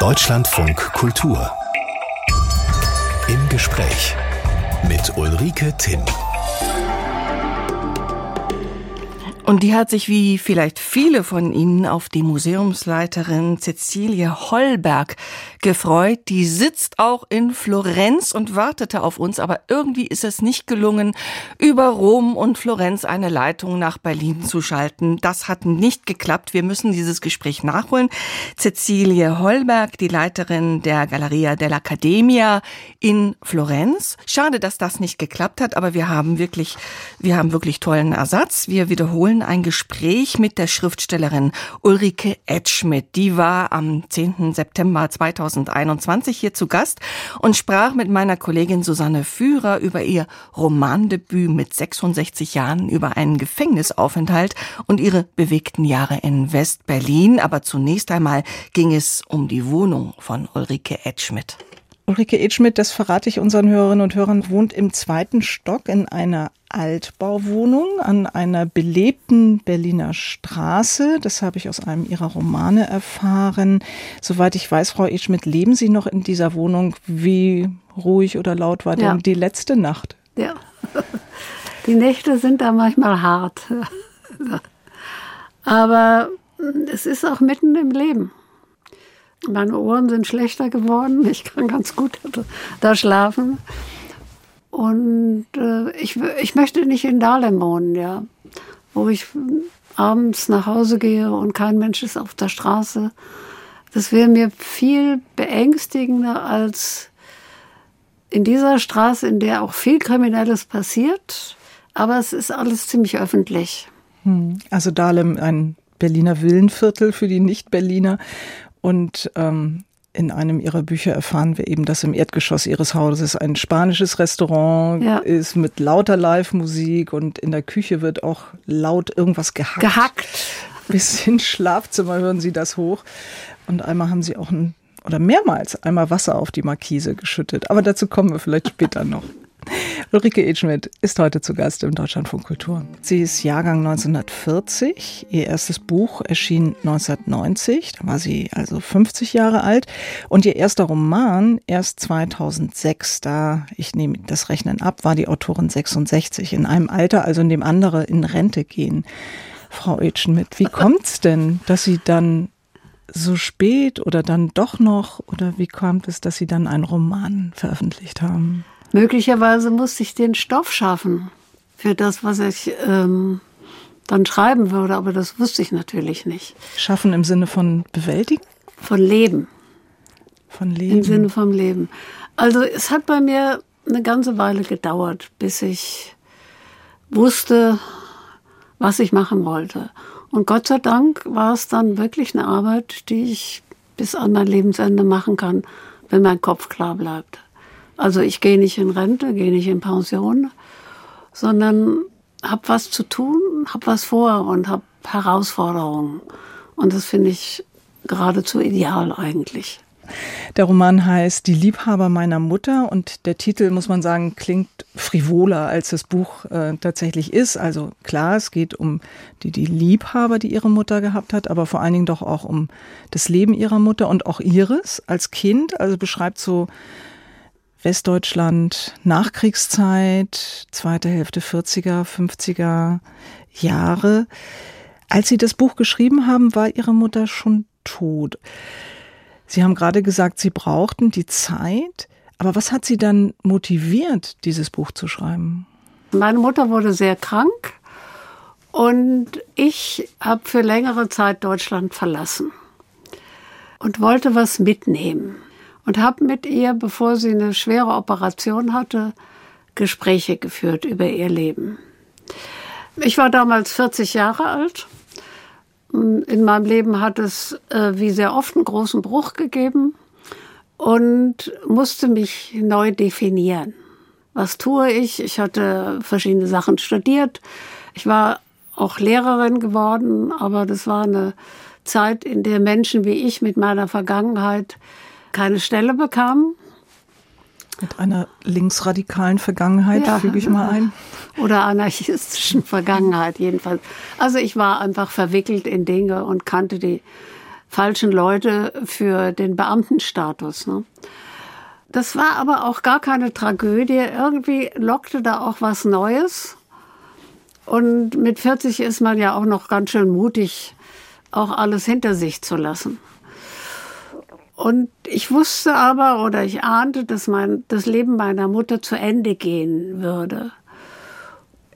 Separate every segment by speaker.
Speaker 1: Deutschlandfunk Kultur. Im Gespräch mit Ulrike Timm.
Speaker 2: Und die hat sich wie vielleicht viele von Ihnen auf die Museumsleiterin Cecilie Hollberg gefreut. Die sitzt auch in Florenz und wartete auf uns, aber irgendwie ist es nicht gelungen, über Rom und Florenz eine Leitung nach Berlin zu schalten. Das hat nicht geklappt. Wir müssen dieses Gespräch nachholen. Cecilie Hollberg, die Leiterin der Galleria dell'Accademia in Florenz. Schade, dass das nicht geklappt hat, aber wir haben wirklich, wir haben wirklich tollen Ersatz. Wir wiederholen ein Gespräch mit der Schriftstellerin Ulrike Edschmidt. Die war am 10. September 2021 hier zu Gast und sprach mit meiner Kollegin Susanne Führer über ihr Romandebüt mit 66 Jahren über einen Gefängnisaufenthalt und ihre bewegten Jahre in West-Berlin. Aber zunächst einmal ging es um die Wohnung von Ulrike Edschmidt.
Speaker 3: Ulrike Edschmidt, das verrate ich unseren Hörerinnen und Hörern, wohnt im zweiten Stock in einer Altbauwohnung an einer belebten Berliner Straße. Das habe ich aus einem Ihrer Romane erfahren. Soweit ich weiß, Frau Edschmidt, leben Sie noch in dieser Wohnung? Wie ruhig oder laut war denn ja. die letzte Nacht?
Speaker 4: Ja, die Nächte sind da manchmal hart. Aber es ist auch mitten im Leben. Meine Ohren sind schlechter geworden. Ich kann ganz gut da schlafen. Und äh, ich, ich möchte nicht in Dahlem wohnen, ja. Wo ich abends nach Hause gehe und kein Mensch ist auf der Straße. Das wäre mir viel beängstigender als in dieser Straße, in der auch viel Kriminelles passiert. Aber es ist alles ziemlich öffentlich.
Speaker 3: Hm. Also Dahlem, ein Berliner Villenviertel für die Nicht-Berliner. Und ähm, in einem ihrer Bücher erfahren wir eben, dass im Erdgeschoss ihres Hauses ein spanisches Restaurant ja. ist mit lauter Live-Musik und in der Küche wird auch laut irgendwas gehackt.
Speaker 4: Gehackt.
Speaker 3: Bis ins Schlafzimmer hören sie das hoch. Und einmal haben sie auch ein, oder mehrmals einmal Wasser auf die Markise geschüttet. Aber dazu kommen wir vielleicht später noch. Ulrike Edschmidt ist heute zu Gast im Deutschlandfunk Kultur. Sie ist Jahrgang 1940. Ihr erstes Buch erschien 1990. Da war sie also 50 Jahre alt. Und ihr erster Roman erst 2006. Da, ich nehme das Rechnen ab, war die Autorin 66. In einem Alter, also in dem andere in Rente gehen. Frau Edschmidt, wie kommt's denn, dass Sie dann so spät oder dann doch noch oder wie kommt es, dass Sie dann einen Roman veröffentlicht haben?
Speaker 4: Möglicherweise musste ich den Stoff schaffen für das, was ich ähm, dann schreiben würde, aber das wusste ich natürlich nicht.
Speaker 3: Schaffen im Sinne von bewältigen?
Speaker 4: Von Leben.
Speaker 3: Von Leben.
Speaker 4: Im Sinne vom Leben. Also es hat bei mir eine ganze Weile gedauert, bis ich wusste, was ich machen wollte. Und Gott sei Dank war es dann wirklich eine Arbeit, die ich bis an mein Lebensende machen kann, wenn mein Kopf klar bleibt. Also ich gehe nicht in Rente, gehe nicht in Pension, sondern habe was zu tun, habe was vor und habe Herausforderungen. Und das finde ich geradezu ideal eigentlich.
Speaker 3: Der Roman heißt Die Liebhaber meiner Mutter und der Titel, muss man sagen, klingt frivoler, als das Buch äh, tatsächlich ist. Also klar, es geht um die, die Liebhaber, die ihre Mutter gehabt hat, aber vor allen Dingen doch auch um das Leben ihrer Mutter und auch ihres als Kind. Also beschreibt so Westdeutschland, Nachkriegszeit, zweite Hälfte 40er, 50er Jahre. Als Sie das Buch geschrieben haben, war Ihre Mutter schon tot. Sie haben gerade gesagt, Sie brauchten die Zeit. Aber was hat Sie dann motiviert, dieses Buch zu schreiben?
Speaker 4: Meine Mutter wurde sehr krank und ich habe für längere Zeit Deutschland verlassen und wollte was mitnehmen und habe mit ihr, bevor sie eine schwere Operation hatte, Gespräche geführt über ihr Leben. Ich war damals 40 Jahre alt. In meinem Leben hat es, äh, wie sehr oft, einen großen Bruch gegeben und musste mich neu definieren. Was tue ich? Ich hatte verschiedene Sachen studiert. Ich war auch Lehrerin geworden, aber das war eine Zeit, in der Menschen wie ich mit meiner Vergangenheit keine Stelle bekam.
Speaker 3: Mit einer linksradikalen Vergangenheit, ja, füge ich mal ein.
Speaker 4: Oder anarchistischen Vergangenheit jedenfalls. Also ich war einfach verwickelt in Dinge und kannte die falschen Leute für den Beamtenstatus. Ne? Das war aber auch gar keine Tragödie. Irgendwie lockte da auch was Neues. Und mit 40 ist man ja auch noch ganz schön mutig, auch alles hinter sich zu lassen. Und ich wusste aber oder ich ahnte, dass mein, das Leben meiner Mutter zu Ende gehen würde.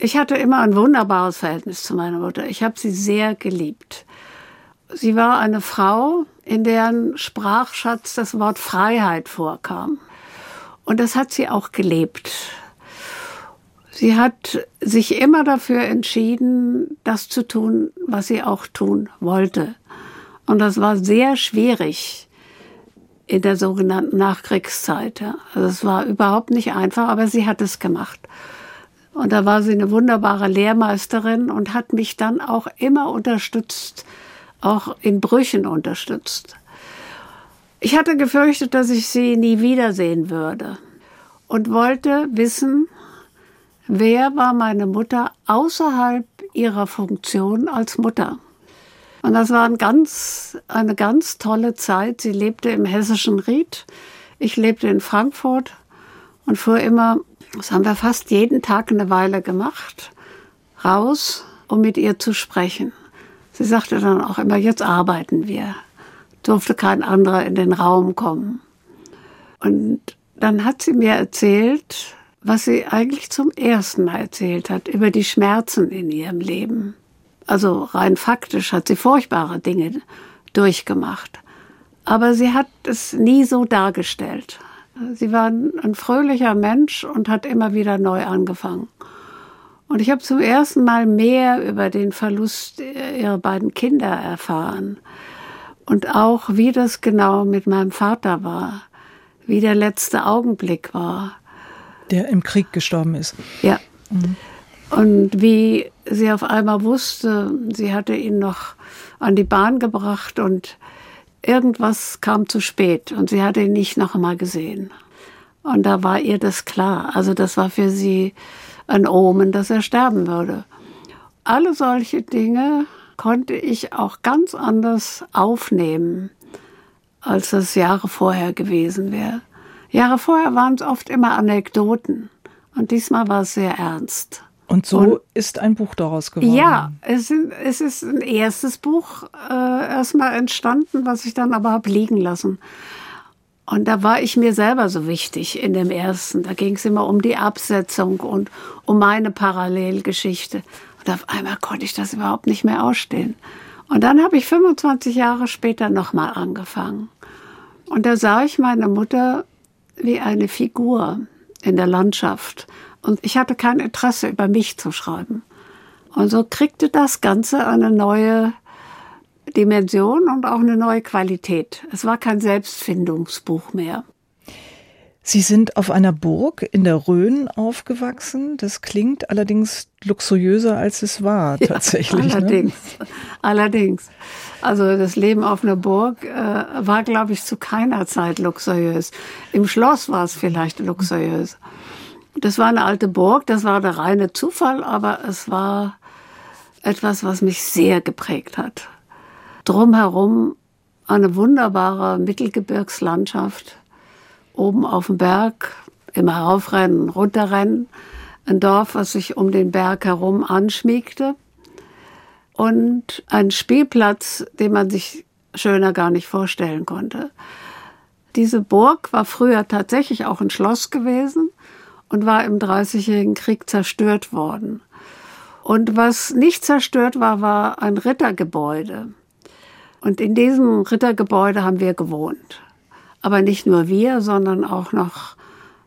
Speaker 4: Ich hatte immer ein wunderbares Verhältnis zu meiner Mutter. Ich habe sie sehr geliebt. Sie war eine Frau, in deren Sprachschatz das Wort Freiheit vorkam. Und das hat sie auch gelebt. Sie hat sich immer dafür entschieden, das zu tun, was sie auch tun wollte. Und das war sehr schwierig in der sogenannten Nachkriegszeit. Also es war überhaupt nicht einfach, aber sie hat es gemacht. Und da war sie eine wunderbare Lehrmeisterin und hat mich dann auch immer unterstützt, auch in Brüchen unterstützt. Ich hatte gefürchtet, dass ich sie nie wiedersehen würde und wollte wissen, wer war meine Mutter außerhalb ihrer Funktion als Mutter. Und das war ein ganz, eine ganz tolle Zeit. Sie lebte im hessischen Ried. Ich lebte in Frankfurt und fuhr immer, das haben wir fast jeden Tag eine Weile gemacht, raus, um mit ihr zu sprechen. Sie sagte dann auch immer, jetzt arbeiten wir. Durfte kein anderer in den Raum kommen. Und dann hat sie mir erzählt, was sie eigentlich zum ersten Mal erzählt hat, über die Schmerzen in ihrem Leben. Also rein faktisch hat sie furchtbare Dinge durchgemacht. Aber sie hat es nie so dargestellt. Sie war ein fröhlicher Mensch und hat immer wieder neu angefangen. Und ich habe zum ersten Mal mehr über den Verlust ihrer beiden Kinder erfahren. Und auch, wie das genau mit meinem Vater war. Wie der letzte Augenblick war.
Speaker 3: Der im Krieg gestorben ist.
Speaker 4: Ja. Mhm. Und wie sie auf einmal wusste, sie hatte ihn noch an die Bahn gebracht und irgendwas kam zu spät und sie hatte ihn nicht noch einmal gesehen. Und da war ihr das klar. Also das war für sie ein Omen, dass er sterben würde. Alle solche Dinge konnte ich auch ganz anders aufnehmen, als das Jahre vorher gewesen wäre. Jahre vorher waren es oft immer Anekdoten und diesmal war es sehr ernst.
Speaker 3: Und so und, ist ein Buch daraus geworden.
Speaker 4: Ja, es, es ist ein erstes Buch äh, erstmal entstanden, was ich dann aber habe liegen lassen. Und da war ich mir selber so wichtig in dem ersten. Da ging es immer um die Absetzung und um meine Parallelgeschichte. Und auf einmal konnte ich das überhaupt nicht mehr ausstehen. Und dann habe ich 25 Jahre später nochmal angefangen. Und da sah ich meine Mutter wie eine Figur in der Landschaft. Und ich hatte kein Interesse, über mich zu schreiben. Und so kriegte das Ganze eine neue Dimension und auch eine neue Qualität. Es war kein Selbstfindungsbuch mehr.
Speaker 3: Sie sind auf einer Burg in der Rhön aufgewachsen. Das klingt allerdings luxuriöser, als es war, tatsächlich.
Speaker 4: Ja, allerdings. Ne? Allerdings. Also das Leben auf einer Burg äh, war, glaube ich, zu keiner Zeit luxuriös. Im Schloss war es vielleicht luxuriös. Das war eine alte Burg, das war der reine Zufall, aber es war etwas, was mich sehr geprägt hat. Drumherum eine wunderbare Mittelgebirgslandschaft. Oben auf dem Berg, immer raufrennen, runterrennen. Ein Dorf, was sich um den Berg herum anschmiegte. Und ein Spielplatz, den man sich schöner gar nicht vorstellen konnte. Diese Burg war früher tatsächlich auch ein Schloss gewesen und war im Dreißigjährigen Krieg zerstört worden. Und was nicht zerstört war, war ein Rittergebäude. Und in diesem Rittergebäude haben wir gewohnt. Aber nicht nur wir, sondern auch noch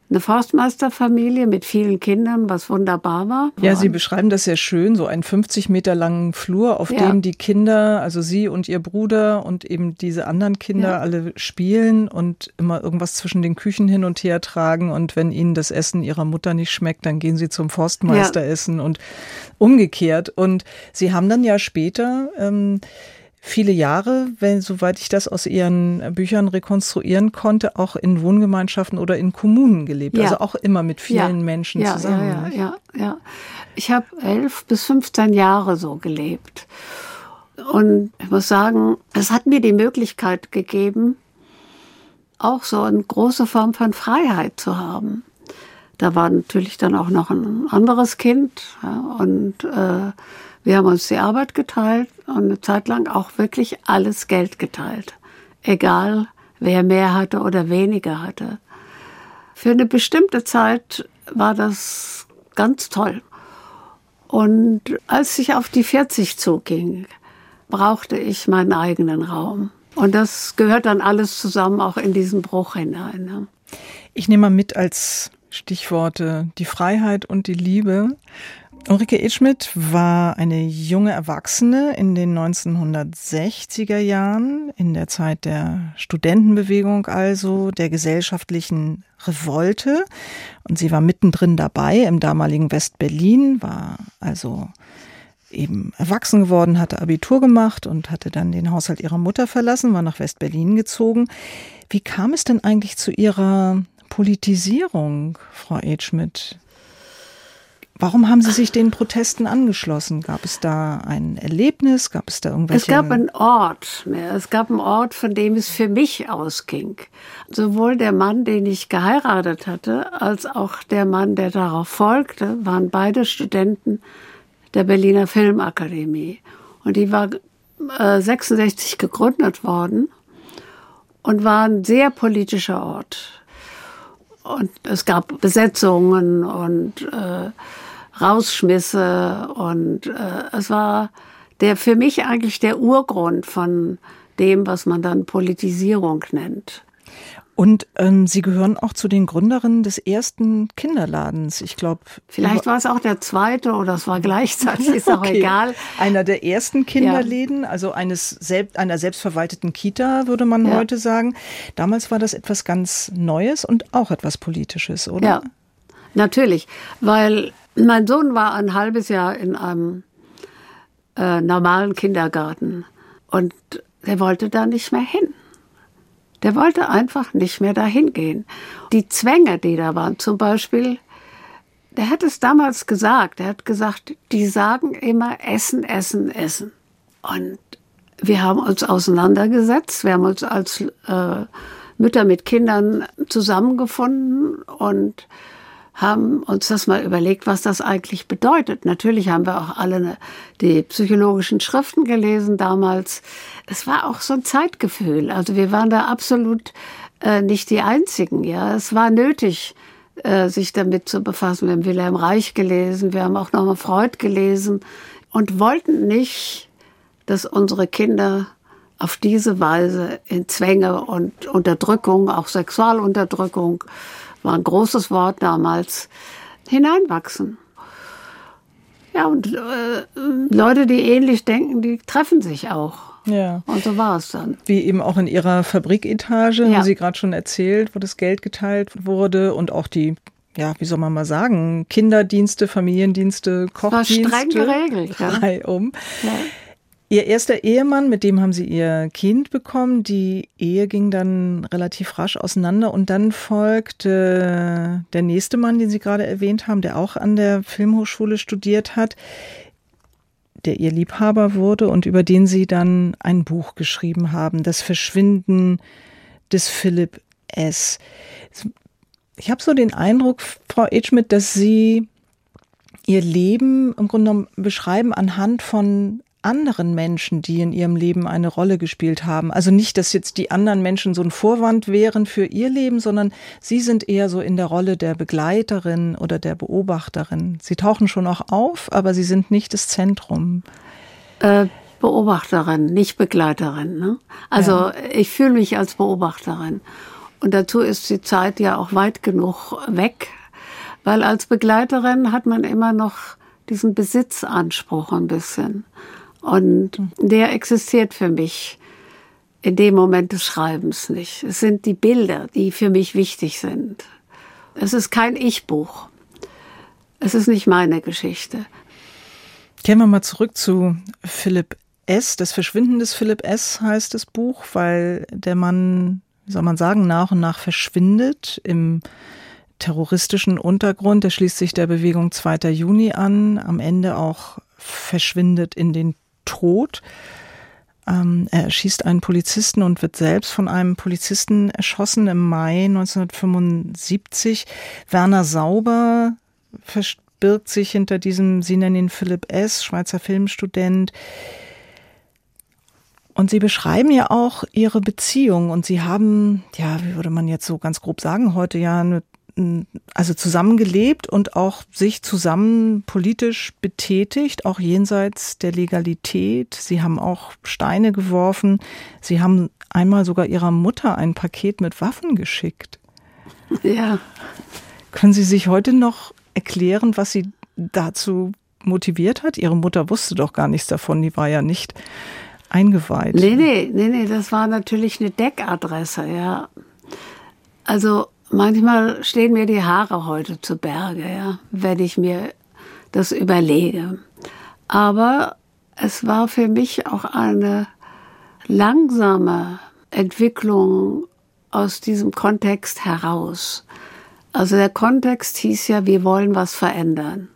Speaker 4: eine Forstmeisterfamilie mit vielen Kindern, was wunderbar war.
Speaker 3: Ja, Sie beschreiben das sehr schön, so einen 50 Meter langen Flur, auf ja. dem die Kinder, also Sie und Ihr Bruder und eben diese anderen Kinder ja. alle spielen und immer irgendwas zwischen den Küchen hin und her tragen. Und wenn Ihnen das Essen Ihrer Mutter nicht schmeckt, dann gehen Sie zum Forstmeister ja. essen und umgekehrt. Und Sie haben dann ja später ähm, viele Jahre, wenn, soweit ich das aus Ihren Büchern rekonstruieren konnte, auch in Wohngemeinschaften oder in Kommunen gelebt. Ja. Also auch immer mit vielen
Speaker 4: ja.
Speaker 3: Menschen
Speaker 4: ja,
Speaker 3: zusammen.
Speaker 4: Ja, ja, ja. Ich habe elf bis 15 Jahre so gelebt. Und ich muss sagen, es hat mir die Möglichkeit gegeben, auch so eine große Form von Freiheit zu haben. Da war natürlich dann auch noch ein anderes Kind und äh, wir haben uns die Arbeit geteilt und eine Zeit lang auch wirklich alles Geld geteilt. Egal, wer mehr hatte oder weniger hatte. Für eine bestimmte Zeit war das ganz toll. Und als ich auf die 40 zuging, brauchte ich meinen eigenen Raum. Und das gehört dann alles zusammen auch in diesen Bruch hinein. Ne?
Speaker 3: Ich nehme mal mit als Stichworte die Freiheit und die Liebe. Ulrike Edschmidt war eine junge Erwachsene in den 1960er Jahren, in der Zeit der Studentenbewegung also, der gesellschaftlichen Revolte. Und sie war mittendrin dabei im damaligen West-Berlin, war also eben erwachsen geworden, hatte Abitur gemacht und hatte dann den Haushalt ihrer Mutter verlassen, war nach West-Berlin gezogen. Wie kam es denn eigentlich zu ihrer Politisierung, Frau Edschmidt? Warum haben Sie sich den Protesten angeschlossen? Gab es da ein Erlebnis? Gab es da irgendwelche?
Speaker 4: Es gab einen Ort. Es gab einen Ort, von dem es für mich ausging. Sowohl der Mann, den ich geheiratet hatte, als auch der Mann, der darauf folgte, waren beide Studenten der Berliner Filmakademie. Und die war äh, 66 gegründet worden und war ein sehr politischer Ort. Und es gab Besetzungen und äh, Rausschmisse und äh, es war der für mich eigentlich der Urgrund von dem, was man dann Politisierung nennt.
Speaker 3: Und ähm, Sie gehören auch zu den Gründerinnen des ersten Kinderladens. Ich glaube.
Speaker 4: Vielleicht war es auch der zweite oder es war gleichzeitig, ist auch okay. egal.
Speaker 3: Einer der ersten Kinderläden, ja. also eines selbst, einer selbstverwalteten Kita, würde man ja. heute sagen. Damals war das etwas ganz Neues und auch etwas Politisches, oder?
Speaker 4: Ja, natürlich. Weil mein Sohn war ein halbes Jahr in einem äh, normalen Kindergarten und er wollte da nicht mehr hin. Der wollte einfach nicht mehr dahin gehen. Die Zwänge, die da waren, zum Beispiel, der hat es damals gesagt. Er hat gesagt, die sagen immer Essen, Essen, Essen. Und wir haben uns auseinandergesetzt. Wir haben uns als äh, Mütter mit Kindern zusammengefunden und haben uns das mal überlegt, was das eigentlich bedeutet. Natürlich haben wir auch alle die psychologischen Schriften gelesen damals. Es war auch so ein Zeitgefühl. Also wir waren da absolut äh, nicht die Einzigen. Ja, es war nötig, äh, sich damit zu befassen. Wir haben Wilhelm Reich gelesen, wir haben auch nochmal Freud gelesen und wollten nicht, dass unsere Kinder auf diese Weise in Zwänge und Unterdrückung, auch Sexualunterdrückung, war ein großes Wort damals, hineinwachsen. Ja, und äh, Leute, die ähnlich denken, die treffen sich auch. Ja. Und so war es dann.
Speaker 3: Wie eben auch in ihrer Fabriketage, ja. haben Sie gerade schon erzählt, wo das Geld geteilt wurde und auch die ja, wie soll man mal sagen, Kinderdienste, Familiendienste, Kochdienste.
Speaker 4: Das war streng geregelt.
Speaker 3: Ja. Um. Ja. Ihr erster Ehemann, mit dem haben Sie Ihr Kind bekommen. Die Ehe ging dann relativ rasch auseinander und dann folgte der nächste Mann, den Sie gerade erwähnt haben, der auch an der Filmhochschule studiert hat, der Ihr Liebhaber wurde und über den Sie dann ein Buch geschrieben haben, Das Verschwinden des Philipp S. Ich habe so den Eindruck, Frau Edschmidt, dass Sie Ihr Leben im Grunde genommen beschreiben anhand von anderen Menschen, die in ihrem Leben eine Rolle gespielt haben. Also nicht, dass jetzt die anderen Menschen so ein Vorwand wären für ihr Leben, sondern sie sind eher so in der Rolle der Begleiterin oder der Beobachterin. Sie tauchen schon auch auf, aber sie sind nicht das Zentrum.
Speaker 4: Äh, Beobachterin, nicht Begleiterin. Ne? Also ja. ich fühle mich als Beobachterin. Und dazu ist die Zeit ja auch weit genug weg, weil als Begleiterin hat man immer noch diesen Besitzanspruch ein bisschen. Und der existiert für mich in dem Moment des Schreibens nicht. Es sind die Bilder, die für mich wichtig sind. Es ist kein Ich-Buch. Es ist nicht meine Geschichte.
Speaker 3: Kehren wir mal zurück zu Philipp S. Das Verschwinden des Philipp S. heißt das Buch, weil der Mann, wie soll man sagen, nach und nach verschwindet im terroristischen Untergrund. Er schließt sich der Bewegung 2. Juni an, am Ende auch verschwindet in den Tod. Ähm, er erschießt einen Polizisten und wird selbst von einem Polizisten erschossen im Mai 1975. Werner Sauber verbirgt sich hinter diesem, Sie nennen ihn Philipp S., Schweizer Filmstudent. Und Sie beschreiben ja auch Ihre Beziehung und Sie haben, ja, wie würde man jetzt so ganz grob sagen, heute ja eine also zusammengelebt und auch sich zusammen politisch betätigt, auch jenseits der Legalität. Sie haben auch Steine geworfen. Sie haben einmal sogar ihrer Mutter ein Paket mit Waffen geschickt.
Speaker 4: Ja.
Speaker 3: Können Sie sich heute noch erklären, was Sie dazu motiviert hat? Ihre Mutter wusste doch gar nichts davon, die war ja nicht eingeweiht.
Speaker 4: Nee, nee, nee, nee, das war natürlich eine Deckadresse, ja. Also Manchmal stehen mir die Haare heute zu Berge, ja, wenn ich mir das überlege. Aber es war für mich auch eine langsame Entwicklung aus diesem Kontext heraus. Also der Kontext hieß ja, wir wollen was verändern.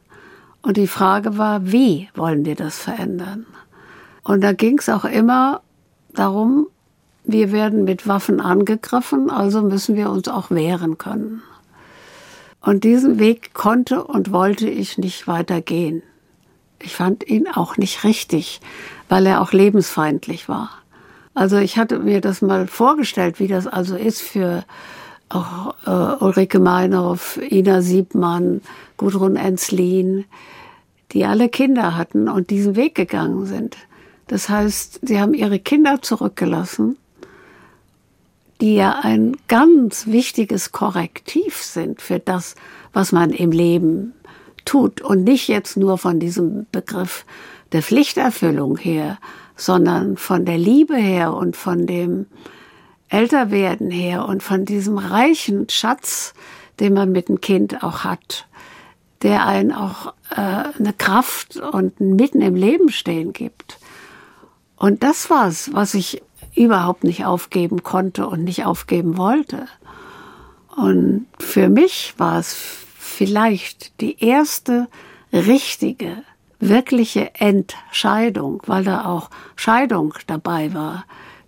Speaker 4: Und die Frage war, wie wollen wir das verändern? Und da ging es auch immer darum, wir werden mit Waffen angegriffen, also müssen wir uns auch wehren können. Und diesen Weg konnte und wollte ich nicht weitergehen. Ich fand ihn auch nicht richtig, weil er auch lebensfeindlich war. Also ich hatte mir das mal vorgestellt, wie das also ist für auch äh, Ulrike Meinhoff, Ina Siebmann, Gudrun Enslin, die alle Kinder hatten und diesen Weg gegangen sind. Das heißt, sie haben ihre Kinder zurückgelassen die ja ein ganz wichtiges Korrektiv sind für das, was man im Leben tut und nicht jetzt nur von diesem Begriff der Pflichterfüllung her, sondern von der Liebe her und von dem Älterwerden her und von diesem reichen Schatz, den man mit dem Kind auch hat, der einen auch äh, eine Kraft und mitten im Leben stehen gibt. Und das war's, was ich überhaupt nicht aufgeben konnte und nicht aufgeben wollte. Und für mich war es vielleicht die erste richtige, wirkliche Entscheidung, weil da auch Scheidung dabei war,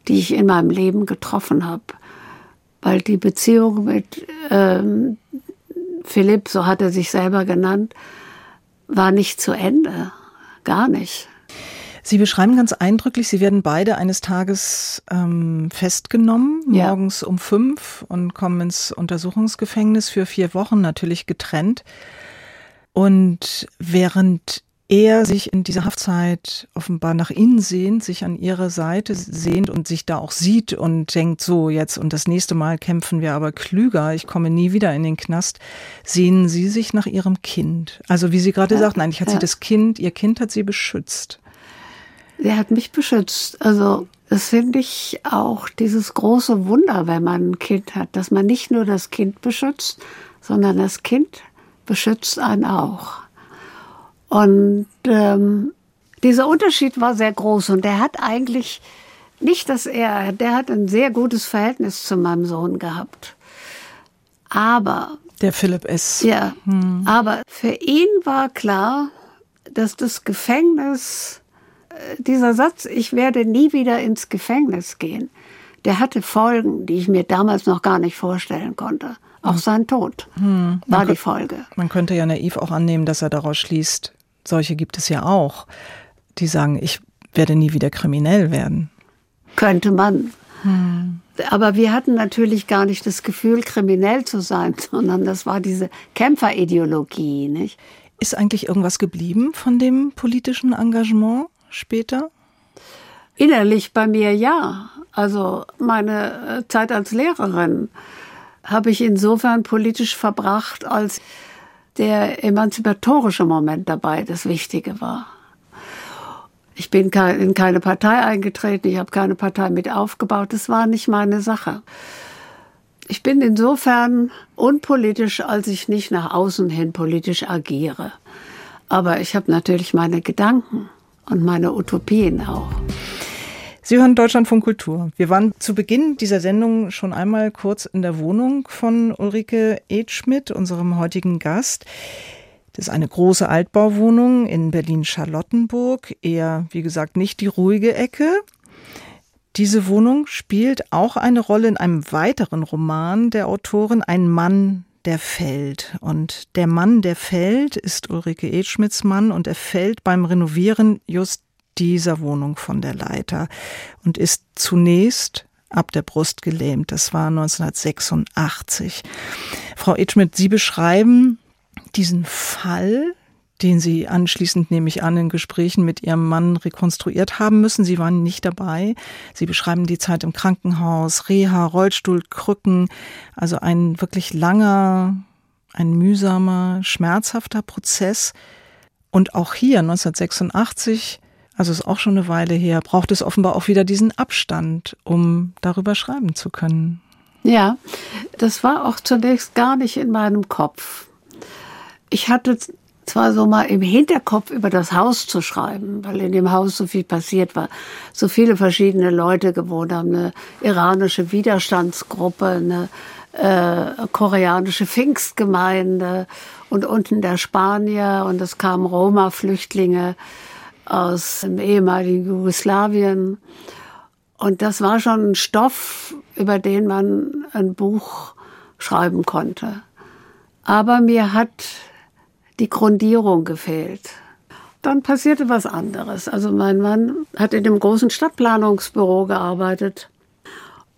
Speaker 4: die ich in meinem Leben getroffen habe. Weil die Beziehung mit ähm, Philipp, so hat er sich selber genannt, war nicht zu Ende. Gar nicht.
Speaker 3: Sie beschreiben ganz eindrücklich, Sie werden beide eines Tages ähm, festgenommen, ja. morgens um fünf und kommen ins Untersuchungsgefängnis für vier Wochen, natürlich getrennt. Und während er sich in dieser Haftzeit offenbar nach innen sehnt, sich an ihre Seite sehnt und sich da auch sieht und denkt, so jetzt und das nächste Mal kämpfen wir aber klüger, ich komme nie wieder in den Knast, sehnen sie sich nach ihrem Kind. Also wie Sie gerade ja, sagten, eigentlich hat ja. sie das Kind, ihr Kind hat sie beschützt
Speaker 4: der hat mich beschützt. Also das finde ich auch dieses große Wunder, wenn man ein Kind hat, dass man nicht nur das Kind beschützt, sondern das Kind beschützt einen auch. Und ähm, dieser Unterschied war sehr groß und der hat eigentlich nicht, dass er, der hat ein sehr gutes Verhältnis zu meinem Sohn gehabt. Aber.
Speaker 3: Der Philipp S.
Speaker 4: Ja. Hm. Aber für ihn war klar, dass das Gefängnis dieser Satz, ich werde nie wieder ins Gefängnis gehen, der hatte Folgen, die ich mir damals noch gar nicht vorstellen konnte. Auch hm. sein Tod hm. war die Folge.
Speaker 3: Man könnte ja naiv auch annehmen, dass er daraus schließt, solche gibt es ja auch, die sagen, ich werde nie wieder kriminell werden.
Speaker 4: Könnte man. Hm. Aber wir hatten natürlich gar nicht das Gefühl, kriminell zu sein, sondern das war diese Kämpferideologie, nicht?
Speaker 3: Ist eigentlich irgendwas geblieben von dem politischen Engagement? Später?
Speaker 4: Innerlich bei mir ja. Also meine äh, Zeit als Lehrerin habe ich insofern politisch verbracht, als der emanzipatorische Moment dabei das Wichtige war. Ich bin in keine Partei eingetreten, ich habe keine Partei mit aufgebaut, das war nicht meine Sache. Ich bin insofern unpolitisch, als ich nicht nach außen hin politisch agiere. Aber ich habe natürlich meine Gedanken und meine Utopien auch.
Speaker 3: Sie hören Deutschlandfunk Kultur. Wir waren zu Beginn dieser Sendung schon einmal kurz in der Wohnung von Ulrike Edschmidt, unserem heutigen Gast. Das ist eine große Altbauwohnung in Berlin-Charlottenburg. Eher, wie gesagt, nicht die ruhige Ecke. diese Wohnung spielt auch eine Rolle in einem weiteren Roman der Autorin, Ein Mann, der fällt. Und der Mann, der fällt, ist Ulrike Edschmidts Mann und er fällt beim Renovieren just dieser Wohnung von der Leiter und ist zunächst ab der Brust gelähmt. Das war 1986. Frau Edschmidt, Sie beschreiben diesen Fall den Sie anschließend, nehme ich an, in Gesprächen mit Ihrem Mann rekonstruiert haben müssen. Sie waren nicht dabei. Sie beschreiben die Zeit im Krankenhaus, Reha, Rollstuhl, Krücken. Also ein wirklich langer, ein mühsamer, schmerzhafter Prozess. Und auch hier 1986, also ist auch schon eine Weile her, braucht es offenbar auch wieder diesen Abstand, um darüber schreiben zu können.
Speaker 4: Ja, das war auch zunächst gar nicht in meinem Kopf. Ich hatte zwar so mal im Hinterkopf über das Haus zu schreiben, weil in dem Haus so viel passiert war, so viele verschiedene Leute gewohnt haben, eine iranische Widerstandsgruppe, eine äh, koreanische Pfingstgemeinde und unten der Spanier und es kamen Roma-Flüchtlinge aus dem ehemaligen Jugoslawien. Und das war schon ein Stoff, über den man ein Buch schreiben konnte. Aber mir hat die Grundierung gefehlt. Dann passierte was anderes. Also mein Mann hat in dem großen Stadtplanungsbüro gearbeitet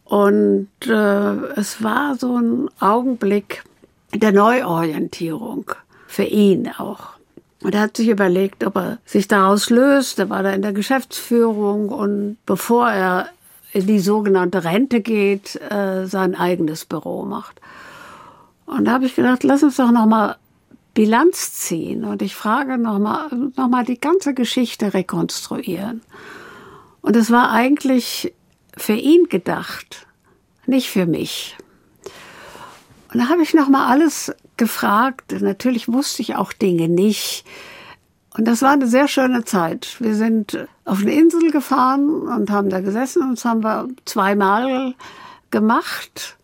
Speaker 4: und äh, es war so ein Augenblick der Neuorientierung für ihn auch. Und er hat sich überlegt, ob er sich daraus löst. Er war da in der Geschäftsführung und bevor er in die sogenannte Rente geht, äh, sein eigenes Büro macht. Und da habe ich gedacht, lass uns doch noch mal Bilanz ziehen und ich frage nochmal noch mal die ganze Geschichte rekonstruieren. Und es war eigentlich für ihn gedacht, nicht für mich. Und da habe ich nochmal alles gefragt. Natürlich wusste ich auch Dinge nicht. Und das war eine sehr schöne Zeit. Wir sind auf eine Insel gefahren und haben da gesessen und das haben wir zweimal gemacht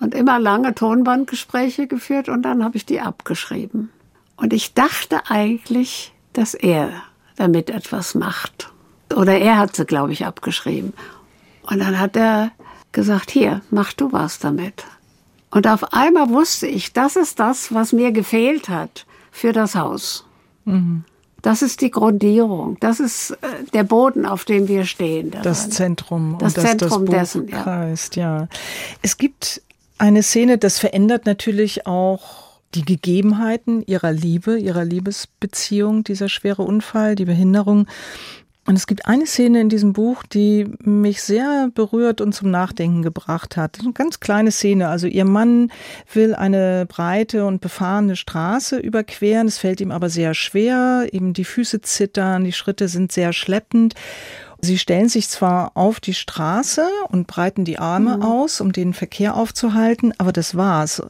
Speaker 4: und immer lange Tonbandgespräche geführt und dann habe ich die abgeschrieben. Und ich dachte eigentlich, dass er damit etwas macht. Oder er hat sie, glaube ich, abgeschrieben. Und dann hat er gesagt, hier, mach du was damit. Und auf einmal wusste ich, das ist das, was mir gefehlt hat für das Haus. Mhm. Das ist die Grundierung. Das ist äh, der Boden, auf dem wir stehen.
Speaker 3: Daran. Das Zentrum.
Speaker 4: Das
Speaker 3: und
Speaker 4: Zentrum
Speaker 3: das, das
Speaker 4: dessen,
Speaker 3: ja. Kreist, ja. Es gibt eine Szene, das verändert natürlich auch die Gegebenheiten ihrer Liebe, ihrer Liebesbeziehung, dieser schwere Unfall, die Behinderung. Und es gibt eine Szene in diesem Buch, die mich sehr berührt und zum Nachdenken gebracht hat. Eine ganz kleine Szene. Also ihr Mann will eine breite und befahrene Straße überqueren. Es fällt ihm aber sehr schwer. Eben die Füße zittern, die Schritte sind sehr schleppend. Sie stellen sich zwar auf die Straße und breiten die Arme mhm. aus, um den Verkehr aufzuhalten, aber das war's.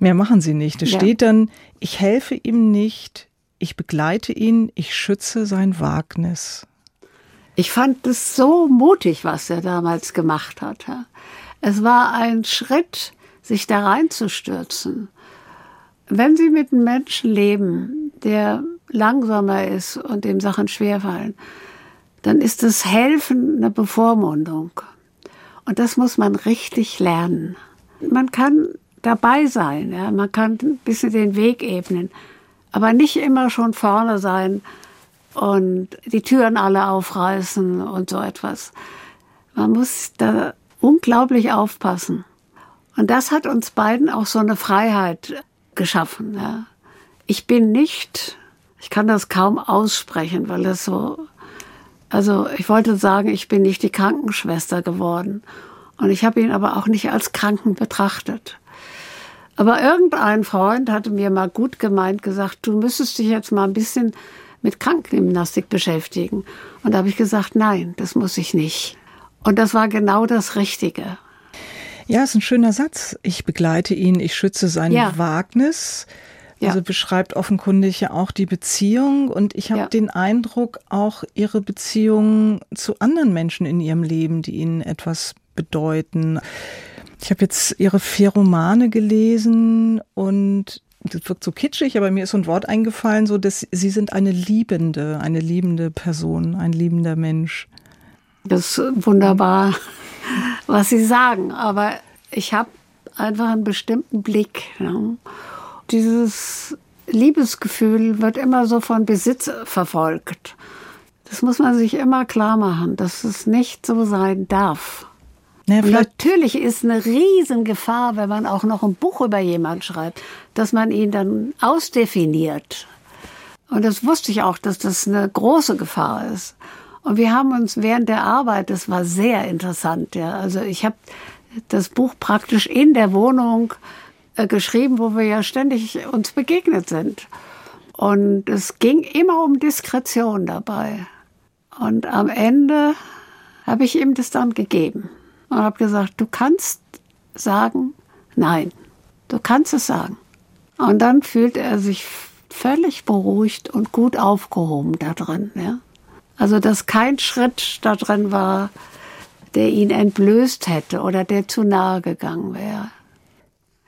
Speaker 3: Mehr machen sie nicht. Es ja. steht dann, ich helfe ihm nicht, ich begleite ihn, ich schütze sein Wagnis.
Speaker 4: Ich fand es so mutig, was er damals gemacht hat. Es war ein Schritt, sich da reinzustürzen. Wenn Sie mit einem Menschen leben, der langsamer ist und dem Sachen schwerfallen, dann ist das Helfen eine Bevormundung. Und das muss man richtig lernen. Man kann dabei sein, ja, man kann ein bisschen den Weg ebnen, aber nicht immer schon vorne sein und die Türen alle aufreißen und so etwas. Man muss da unglaublich aufpassen. Und das hat uns beiden auch so eine Freiheit geschaffen. Ja. Ich bin nicht, ich kann das kaum aussprechen, weil das so also ich wollte sagen, ich bin nicht die Krankenschwester geworden. Und ich habe ihn aber auch nicht als Kranken betrachtet. Aber irgendein Freund hatte mir mal gut gemeint gesagt, du müsstest dich jetzt mal ein bisschen mit Krankengymnastik beschäftigen. Und da habe ich gesagt, nein, das muss ich nicht. Und das war genau das Richtige.
Speaker 3: Ja, ist ein schöner Satz. Ich begleite ihn, ich schütze sein ja. Wagnis. Ja. Also beschreibt offenkundig ja auch die Beziehung und ich habe ja. den Eindruck, auch ihre Beziehung zu anderen Menschen in ihrem Leben, die ihnen etwas bedeuten. Ich habe jetzt ihre vier Romane gelesen und das wirkt so kitschig, aber mir ist so ein Wort eingefallen, so dass sie sind eine liebende, eine liebende Person, ein liebender Mensch.
Speaker 4: Das ist wunderbar, was Sie sagen. Aber ich habe einfach einen bestimmten Blick. Ja. Dieses Liebesgefühl wird immer so von Besitz verfolgt. Das muss man sich immer klar machen, dass es nicht so sein darf. Ja, natürlich ist eine Riesengefahr, wenn man auch noch ein Buch über jemanden schreibt, dass man ihn dann ausdefiniert. Und das wusste ich auch, dass das eine große Gefahr ist. Und wir haben uns während der Arbeit, das war sehr interessant, ja. Also ich habe das Buch praktisch in der Wohnung geschrieben, wo wir ja ständig uns begegnet sind. Und es ging immer um Diskretion dabei. Und am Ende habe ich ihm das dann gegeben und habe gesagt, du kannst sagen, nein, du kannst es sagen. Und dann fühlt er sich völlig beruhigt und gut aufgehoben da drin. Ja? Also, dass kein Schritt da drin war, der ihn entblößt hätte oder der zu nahe gegangen wäre.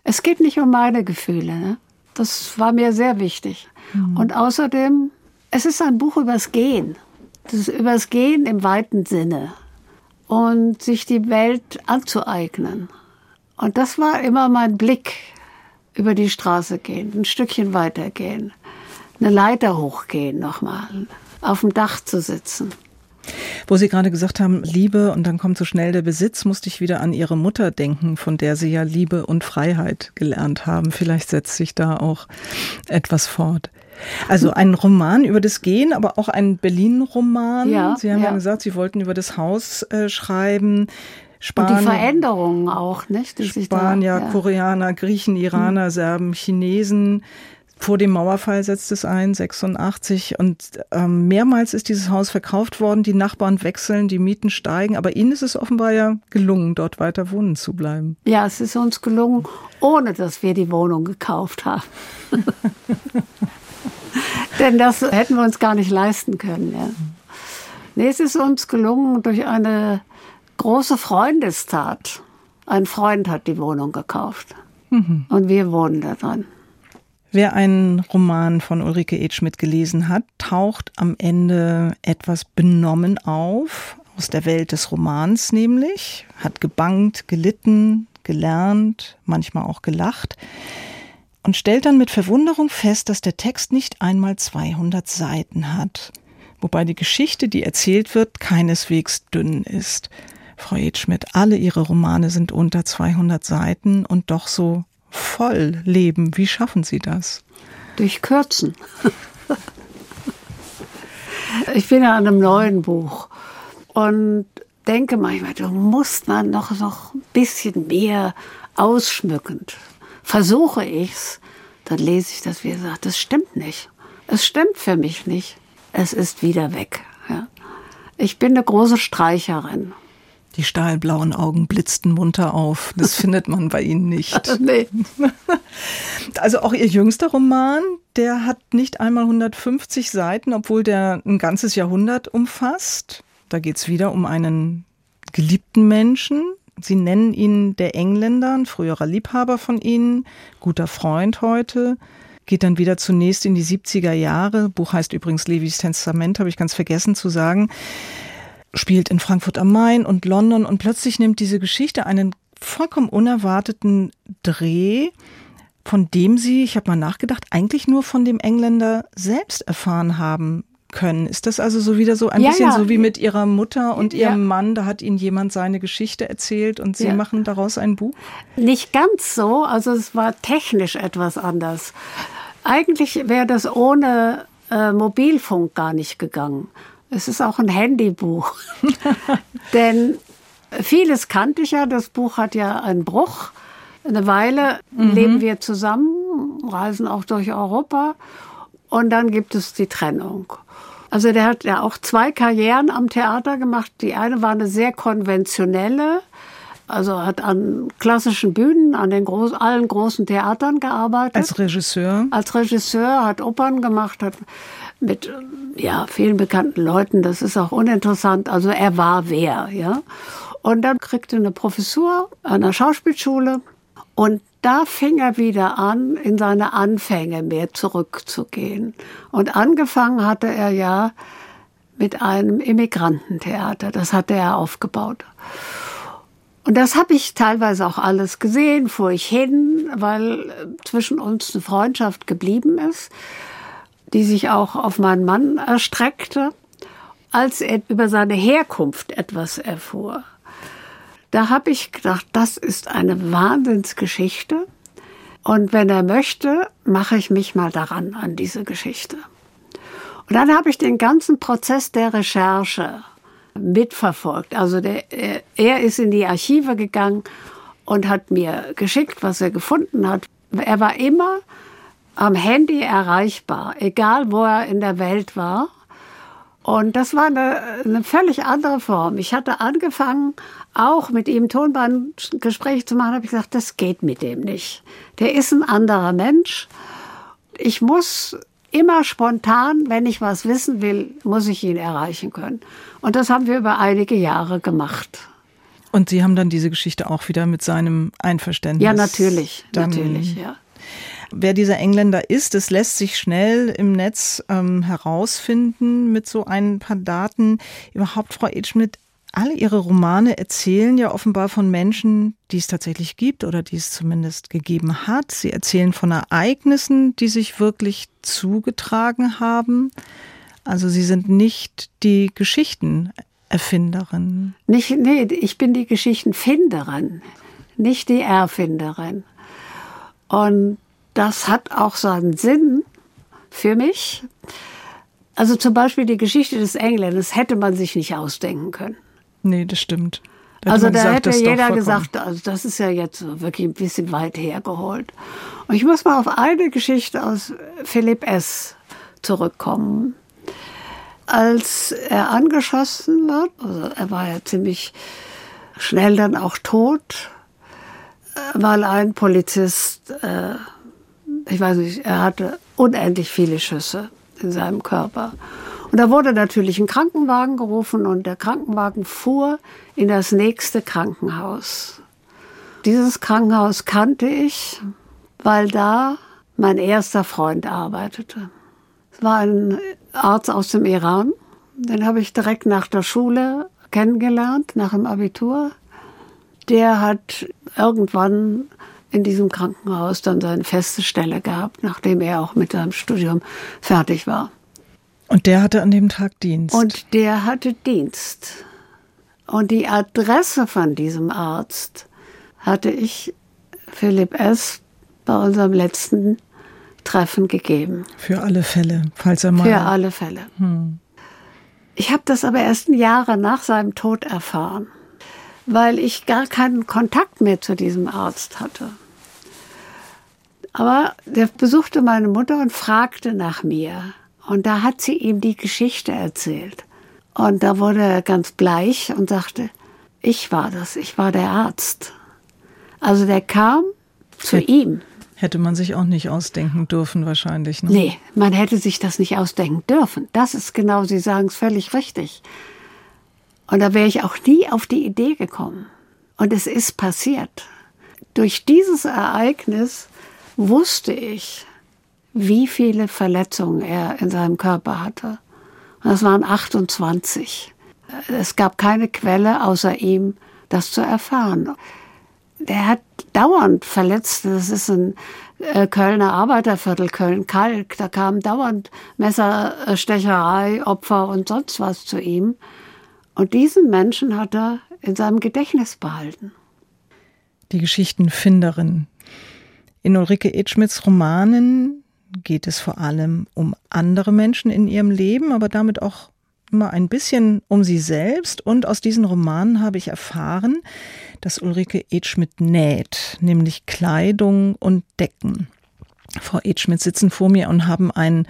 Speaker 4: Es geht nicht um meine Gefühle. Ne? Das war mir sehr wichtig. Mhm. Und außerdem, es ist ein Buch übers Gehen. Das ist übers Gehen im weiten Sinne und sich die Welt anzueignen. Und das war immer mein Blick über die Straße gehen, ein Stückchen weitergehen, eine Leiter hochgehen nochmal, auf dem Dach zu sitzen.
Speaker 3: Wo Sie gerade gesagt haben, Liebe und dann kommt so schnell der Besitz, musste ich wieder an Ihre Mutter denken, von der Sie ja Liebe und Freiheit gelernt haben. Vielleicht setzt sich da auch etwas fort. Also ein Roman über das Gehen, aber auch ein Berlin-Roman. Ja, Sie haben ja. ja. gesagt, Sie wollten über das Haus äh, schreiben.
Speaker 4: Span und die Veränderungen auch, nicht?
Speaker 3: Die Spanier, da, ja. Koreaner, Griechen, Iraner, hm. Serben, Chinesen. Vor dem Mauerfall setzt es ein, 86. Und ähm, mehrmals ist dieses Haus verkauft worden. Die Nachbarn wechseln, die Mieten steigen. Aber Ihnen ist es offenbar ja gelungen, dort weiter wohnen zu bleiben.
Speaker 4: Ja, es ist uns gelungen, ohne dass wir die Wohnung gekauft haben. Denn das hätten wir uns gar nicht leisten können. Ja. Nee, es ist uns gelungen durch eine große Freundestat. Ein Freund hat die Wohnung gekauft. Mhm. Und wir wohnen da drin.
Speaker 3: Wer einen Roman von Ulrike Edschmidt gelesen hat, taucht am Ende etwas benommen auf, aus der Welt des Romans nämlich, hat gebangt, gelitten, gelernt, manchmal auch gelacht und stellt dann mit Verwunderung fest, dass der Text nicht einmal 200 Seiten hat, wobei die Geschichte, die erzählt wird, keineswegs dünn ist. Frau Edschmidt, alle Ihre Romane sind unter 200 Seiten und doch so voll leben. Wie schaffen Sie das?
Speaker 4: Durch Kürzen. ich bin ja an einem neuen Buch und denke manchmal, du musst man noch, noch ein bisschen mehr ausschmückend versuche ich's, dann lese ich das, wie gesagt, das stimmt nicht. Es stimmt für mich nicht. Es ist wieder weg. Ja. Ich bin eine große Streicherin.
Speaker 3: Die stahlblauen Augen blitzten munter auf. Das findet man bei Ihnen nicht. nee. Also auch Ihr jüngster Roman, der hat nicht einmal 150 Seiten, obwohl der ein ganzes Jahrhundert umfasst. Da geht es wieder um einen geliebten Menschen, Sie nennen ihn der Engländer, ein früherer Liebhaber von Ihnen, guter Freund heute. Geht dann wieder zunächst in die 70er Jahre. Buch heißt übrigens Levis Testament, habe ich ganz vergessen zu sagen. Spielt in Frankfurt am Main und London und plötzlich nimmt diese Geschichte einen vollkommen unerwarteten Dreh, von dem Sie, ich habe mal nachgedacht, eigentlich nur von dem Engländer selbst erfahren haben können. Ist das also so wieder so ein ja, bisschen ja. so wie mit Ihrer Mutter und Ihrem ja. Mann? Da hat Ihnen jemand seine Geschichte erzählt und Sie machen daraus ein Buch?
Speaker 4: Nicht ganz so. Also es war technisch etwas anders. Eigentlich wäre das ohne äh, Mobilfunk gar nicht gegangen. Es ist auch ein Handybuch. Denn vieles kannte ich ja. Das Buch hat ja einen Bruch. Eine Weile mhm. leben wir zusammen, reisen auch durch Europa. Und dann gibt es die Trennung. Also der hat ja auch zwei Karrieren am Theater gemacht. Die eine war eine sehr konventionelle, also hat an klassischen Bühnen, an den groß, allen großen Theatern gearbeitet.
Speaker 3: Als Regisseur?
Speaker 4: Als Regisseur, hat Opern gemacht, hat mit ja, vielen bekannten Leuten, das ist auch uninteressant. Also er war wer, ja. Und dann kriegte eine Professur an der Schauspielschule und da fing er wieder an, in seine Anfänge mehr zurückzugehen. Und angefangen hatte er ja mit einem Immigrantentheater. Das hatte er aufgebaut. Und das habe ich teilweise auch alles gesehen, fuhr ich hin, weil zwischen uns eine Freundschaft geblieben ist, die sich auch auf meinen Mann erstreckte. Als er über seine Herkunft etwas erfuhr, da habe ich gedacht, das ist eine Wahnsinnsgeschichte. Und wenn er möchte, mache ich mich mal daran, an diese Geschichte. Und dann habe ich den ganzen Prozess der Recherche mitverfolgt. Also der, er ist in die Archive gegangen und hat mir geschickt, was er gefunden hat. Er war immer am Handy erreichbar, egal wo er in der Welt war. Und das war eine, eine völlig andere Form. Ich hatte angefangen, auch mit ihm Tonbandgespräche zu machen, habe ich gesagt, das geht mit dem nicht. Der ist ein anderer Mensch. Ich muss immer spontan, wenn ich was wissen will, muss ich ihn erreichen können. Und das haben wir über einige Jahre gemacht.
Speaker 3: Und Sie haben dann diese Geschichte auch wieder mit seinem Einverständnis.
Speaker 4: Ja, natürlich, natürlich, ja.
Speaker 3: Wer dieser Engländer ist, das lässt sich schnell im Netz ähm, herausfinden mit so ein paar Daten. Überhaupt, Frau Edschmidt, alle Ihre Romane erzählen ja offenbar von Menschen, die es tatsächlich gibt oder die es zumindest gegeben hat. Sie erzählen von Ereignissen, die sich wirklich zugetragen haben. Also Sie sind nicht die Geschichtenerfinderin.
Speaker 4: Nicht, nee, ich bin die Geschichtenfinderin, nicht die Erfinderin. Und das hat auch seinen Sinn für mich. Also zum Beispiel die Geschichte des Engländers hätte man sich nicht ausdenken können.
Speaker 3: Nee, das stimmt.
Speaker 4: Da also da gesagt, hätte jeder gesagt, also das ist ja jetzt wirklich ein bisschen weit hergeholt. Und ich muss mal auf eine Geschichte aus Philipp S. zurückkommen. Als er angeschossen wird, also er war ja ziemlich schnell dann auch tot, weil ein Polizist, äh, ich weiß nicht, er hatte unendlich viele Schüsse in seinem Körper. Und da wurde natürlich ein Krankenwagen gerufen und der Krankenwagen fuhr in das nächste Krankenhaus. Dieses Krankenhaus kannte ich, weil da mein erster Freund arbeitete. Es war ein Arzt aus dem Iran. Den habe ich direkt nach der Schule kennengelernt, nach dem Abitur. Der hat irgendwann in diesem Krankenhaus dann seine feste Stelle gehabt, nachdem er auch mit seinem Studium fertig war.
Speaker 3: Und der hatte an dem Tag Dienst.
Speaker 4: Und der hatte Dienst. Und die Adresse von diesem Arzt hatte ich Philipp S. bei unserem letzten Treffen gegeben.
Speaker 3: Für alle Fälle, falls er mal.
Speaker 4: Für alle Fälle. Hm. Ich habe das aber erst Jahre nach seinem Tod erfahren, weil ich gar keinen Kontakt mehr zu diesem Arzt hatte. Aber der besuchte meine Mutter und fragte nach mir. Und da hat sie ihm die Geschichte erzählt. Und da wurde er ganz bleich und sagte, ich war das, ich war der Arzt. Also der kam zu
Speaker 3: hätte,
Speaker 4: ihm.
Speaker 3: Hätte man sich auch nicht ausdenken dürfen wahrscheinlich. Ne?
Speaker 4: Nee, man hätte sich das nicht ausdenken dürfen. Das ist genau, Sie sagen es völlig richtig. Und da wäre ich auch nie auf die Idee gekommen. Und es ist passiert. Durch dieses Ereignis wusste ich, wie viele Verletzungen er in seinem Körper hatte. Und das waren 28. Es gab keine Quelle außer ihm, das zu erfahren. Der hat dauernd Verletzte. Das ist ein äh, Kölner Arbeiterviertel, Köln-Kalk. Da kamen dauernd Messerstecherei, Opfer und sonst was zu ihm. Und diesen Menschen hat er in seinem Gedächtnis behalten.
Speaker 3: Die Geschichtenfinderin. In Ulrike Edschmidts Romanen geht es vor allem um andere Menschen in ihrem Leben, aber damit auch immer ein bisschen um sie selbst. Und aus diesen Romanen habe ich erfahren, dass Ulrike Edschmidt näht, nämlich Kleidung und Decken. Frau Edschmidt sitzen vor mir und haben einen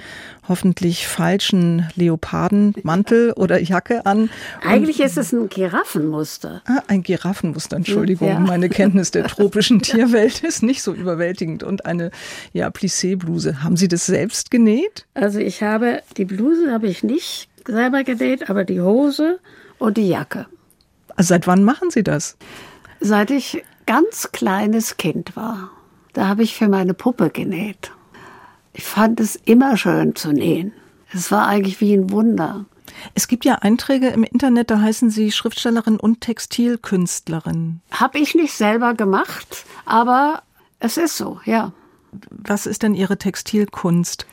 Speaker 3: hoffentlich falschen Leopardenmantel oder Jacke an.
Speaker 4: Eigentlich ist es ein Giraffenmuster.
Speaker 3: Ah, ein Giraffenmuster, Entschuldigung. Ja. Meine Kenntnis der tropischen Tierwelt ist nicht so überwältigend. Und eine ja, Plissé-Bluse. Haben Sie das selbst genäht?
Speaker 4: Also ich habe, die Bluse habe ich nicht selber genäht, aber die Hose und die Jacke.
Speaker 3: Also seit wann machen Sie das?
Speaker 4: Seit ich ganz kleines Kind war. Da habe ich für meine Puppe genäht. Ich fand es immer schön zu nähen. Es war eigentlich wie ein Wunder.
Speaker 3: Es gibt ja Einträge im Internet, da heißen Sie Schriftstellerin und Textilkünstlerin.
Speaker 4: Habe ich nicht selber gemacht, aber es ist so, ja.
Speaker 3: Was ist denn Ihre Textilkunst?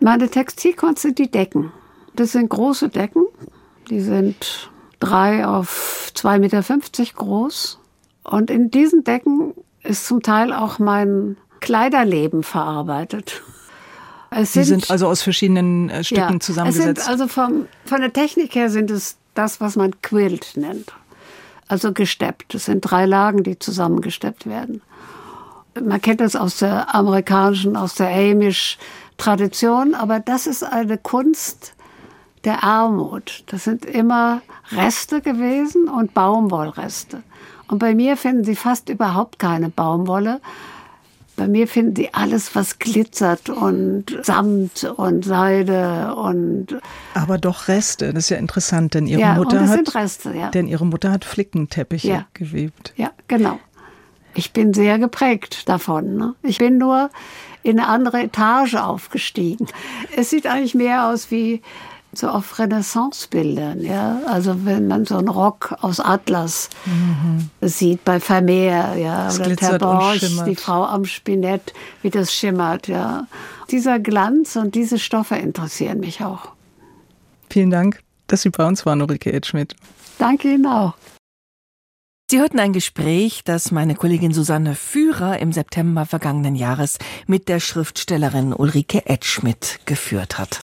Speaker 4: Meine Textilkunst sind die Decken. Das sind große Decken. Die sind drei auf 2,50 Meter groß. Und in diesen Decken ist zum Teil auch mein Kleiderleben verarbeitet.
Speaker 3: Es sind, sind also aus verschiedenen äh, Stücken ja, zusammengesetzt.
Speaker 4: Also vom, von der Technik her sind es das, was man Quilt nennt. Also gesteppt. Es sind drei Lagen, die zusammengesteppt werden. Man kennt das aus der amerikanischen, aus der Amish-Tradition, aber das ist eine Kunst der Armut. Das sind immer Reste gewesen und Baumwollreste. Und bei mir finden Sie fast überhaupt keine Baumwolle, bei mir finden Sie alles, was glitzert und Samt und Seide und.
Speaker 3: Aber doch Reste. Das ist ja interessant, denn Ihre ja, Mutter und das hat.
Speaker 4: Sind Reste, ja.
Speaker 3: Denn Ihre Mutter hat Flickenteppiche ja. gewebt.
Speaker 4: Ja, genau. Ich bin sehr geprägt davon. Ne? Ich bin nur in eine andere Etage aufgestiegen. Es sieht eigentlich mehr aus wie so auf Renaissance-Bildern, ja. Also wenn man so einen Rock aus Atlas mhm. sieht bei Vermeer, ja,
Speaker 3: das oder Terborch,
Speaker 4: die Frau am Spinett, wie das schimmert, ja. Dieser Glanz und diese Stoffe interessieren mich auch.
Speaker 3: Vielen Dank, dass Sie bei uns waren, Ulrike Edschmidt.
Speaker 4: Danke Ihnen auch.
Speaker 2: Sie hörten ein Gespräch, das meine Kollegin Susanne Führer im September vergangenen Jahres mit der Schriftstellerin Ulrike Edschmidt geführt hat.